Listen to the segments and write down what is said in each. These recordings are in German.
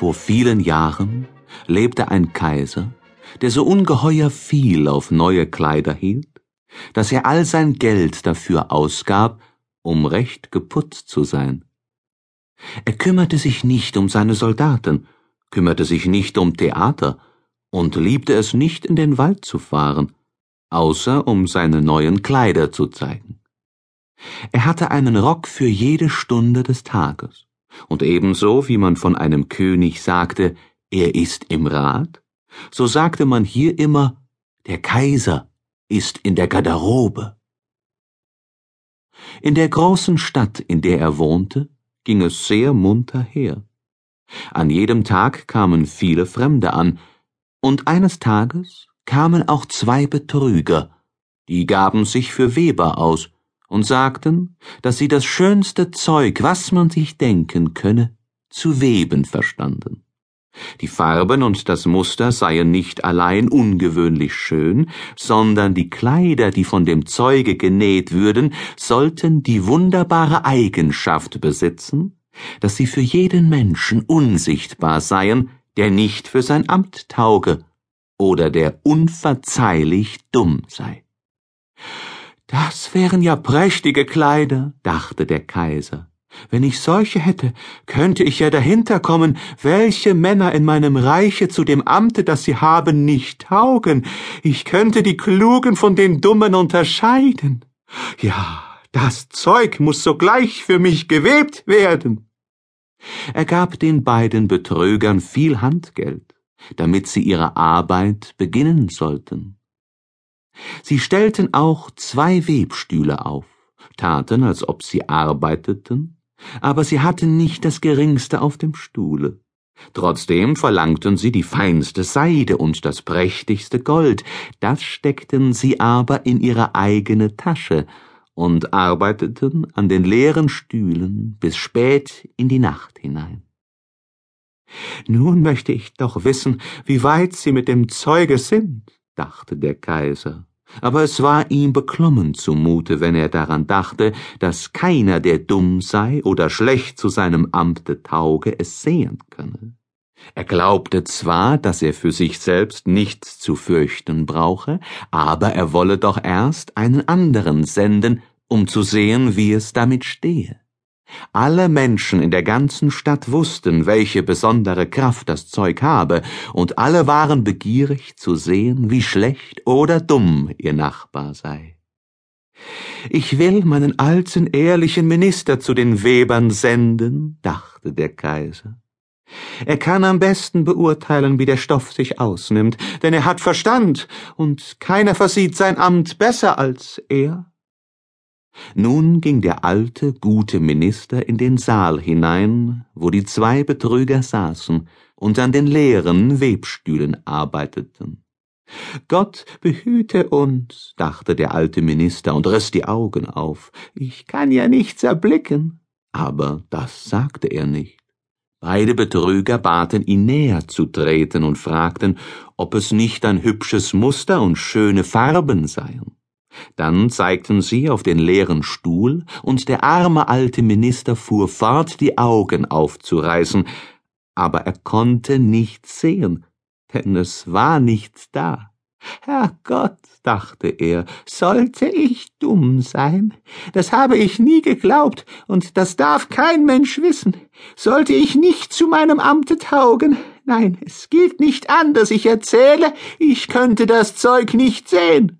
Vor vielen Jahren lebte ein Kaiser, der so ungeheuer viel auf neue Kleider hielt, dass er all sein Geld dafür ausgab, um recht geputzt zu sein. Er kümmerte sich nicht um seine Soldaten, kümmerte sich nicht um Theater und liebte es nicht in den Wald zu fahren, außer um seine neuen Kleider zu zeigen. Er hatte einen Rock für jede Stunde des Tages, und ebenso wie man von einem König sagte, er ist im Rat, so sagte man hier immer, der Kaiser ist in der Garderobe. In der großen Stadt, in der er wohnte, ging es sehr munter her. An jedem Tag kamen viele Fremde an, und eines Tages kamen auch zwei Betrüger, die gaben sich für Weber aus und sagten, dass sie das schönste Zeug, was man sich denken könne, zu weben verstanden. Die Farben und das Muster seien nicht allein ungewöhnlich schön, sondern die Kleider, die von dem Zeuge genäht würden, sollten die wunderbare Eigenschaft besitzen, dass sie für jeden Menschen unsichtbar seien, der nicht für sein Amt tauge oder der unverzeihlich dumm sei. Das wären ja prächtige Kleider, dachte der Kaiser. Wenn ich solche hätte, könnte ich ja dahinter kommen, welche Männer in meinem Reiche zu dem Amte, das sie haben, nicht taugen. Ich könnte die Klugen von den Dummen unterscheiden. Ja, das Zeug muss sogleich für mich gewebt werden. Er gab den beiden Betrügern viel Handgeld, damit sie ihre Arbeit beginnen sollten. Sie stellten auch zwei Webstühle auf, taten, als ob sie arbeiteten, aber sie hatten nicht das geringste auf dem Stuhle. Trotzdem verlangten sie die feinste Seide und das prächtigste Gold, das steckten sie aber in ihre eigene Tasche und arbeiteten an den leeren Stühlen bis spät in die Nacht hinein. Nun möchte ich doch wissen, wie weit sie mit dem Zeuge sind, dachte der Kaiser aber es war ihm beklommen zumute, wenn er daran dachte, dass keiner, der dumm sei oder schlecht zu seinem Amte tauge, es sehen könne. Er glaubte zwar, dass er für sich selbst nichts zu fürchten brauche, aber er wolle doch erst einen anderen senden, um zu sehen, wie es damit stehe. Alle Menschen in der ganzen Stadt wussten, welche besondere Kraft das Zeug habe, und alle waren begierig zu sehen, wie schlecht oder dumm ihr Nachbar sei. Ich will meinen alten ehrlichen Minister zu den Webern senden, dachte der Kaiser. Er kann am besten beurteilen, wie der Stoff sich ausnimmt, denn er hat Verstand, und keiner versieht sein Amt besser als er. Nun ging der alte, gute Minister in den Saal hinein, wo die zwei Betrüger saßen und an den leeren Webstühlen arbeiteten. Gott behüte uns, dachte der alte Minister und riss die Augen auf. Ich kann ja nichts erblicken. Aber das sagte er nicht. Beide Betrüger baten ihn näher zu treten und fragten, ob es nicht ein hübsches Muster und schöne Farben seien. Dann zeigten sie auf den leeren Stuhl, und der arme alte Minister fuhr fort, die Augen aufzureißen, aber er konnte nichts sehen, denn es war nichts da. Herrgott, dachte er, sollte ich dumm sein? Das habe ich nie geglaubt, und das darf kein Mensch wissen. Sollte ich nicht zu meinem Amte taugen? Nein, es gilt nicht an, dass ich erzähle, ich könnte das Zeug nicht sehen.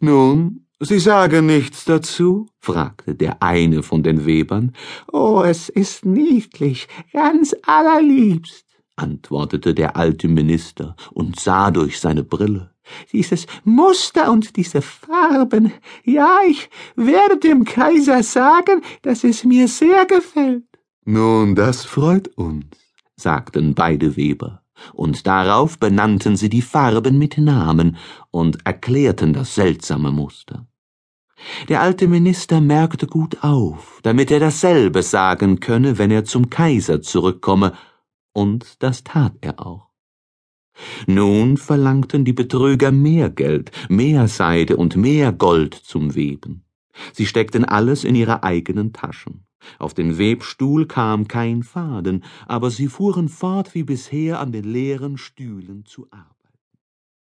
Nun, Sie sagen nichts dazu? fragte der eine von den Webern. Oh, es ist niedlich, ganz allerliebst, antwortete der alte Minister und sah durch seine Brille. Dieses Muster und diese Farben, ja, ich werde dem Kaiser sagen, dass es mir sehr gefällt. Nun, das freut uns, sagten beide Weber und darauf benannten sie die Farben mit Namen und erklärten das seltsame Muster. Der alte Minister merkte gut auf, damit er dasselbe sagen könne, wenn er zum Kaiser zurückkomme, und das tat er auch. Nun verlangten die Betrüger mehr Geld, mehr Seide und mehr Gold zum Weben. Sie steckten alles in ihre eigenen Taschen. Auf den Webstuhl kam kein Faden, aber sie fuhren fort wie bisher an den leeren Stühlen zu arbeiten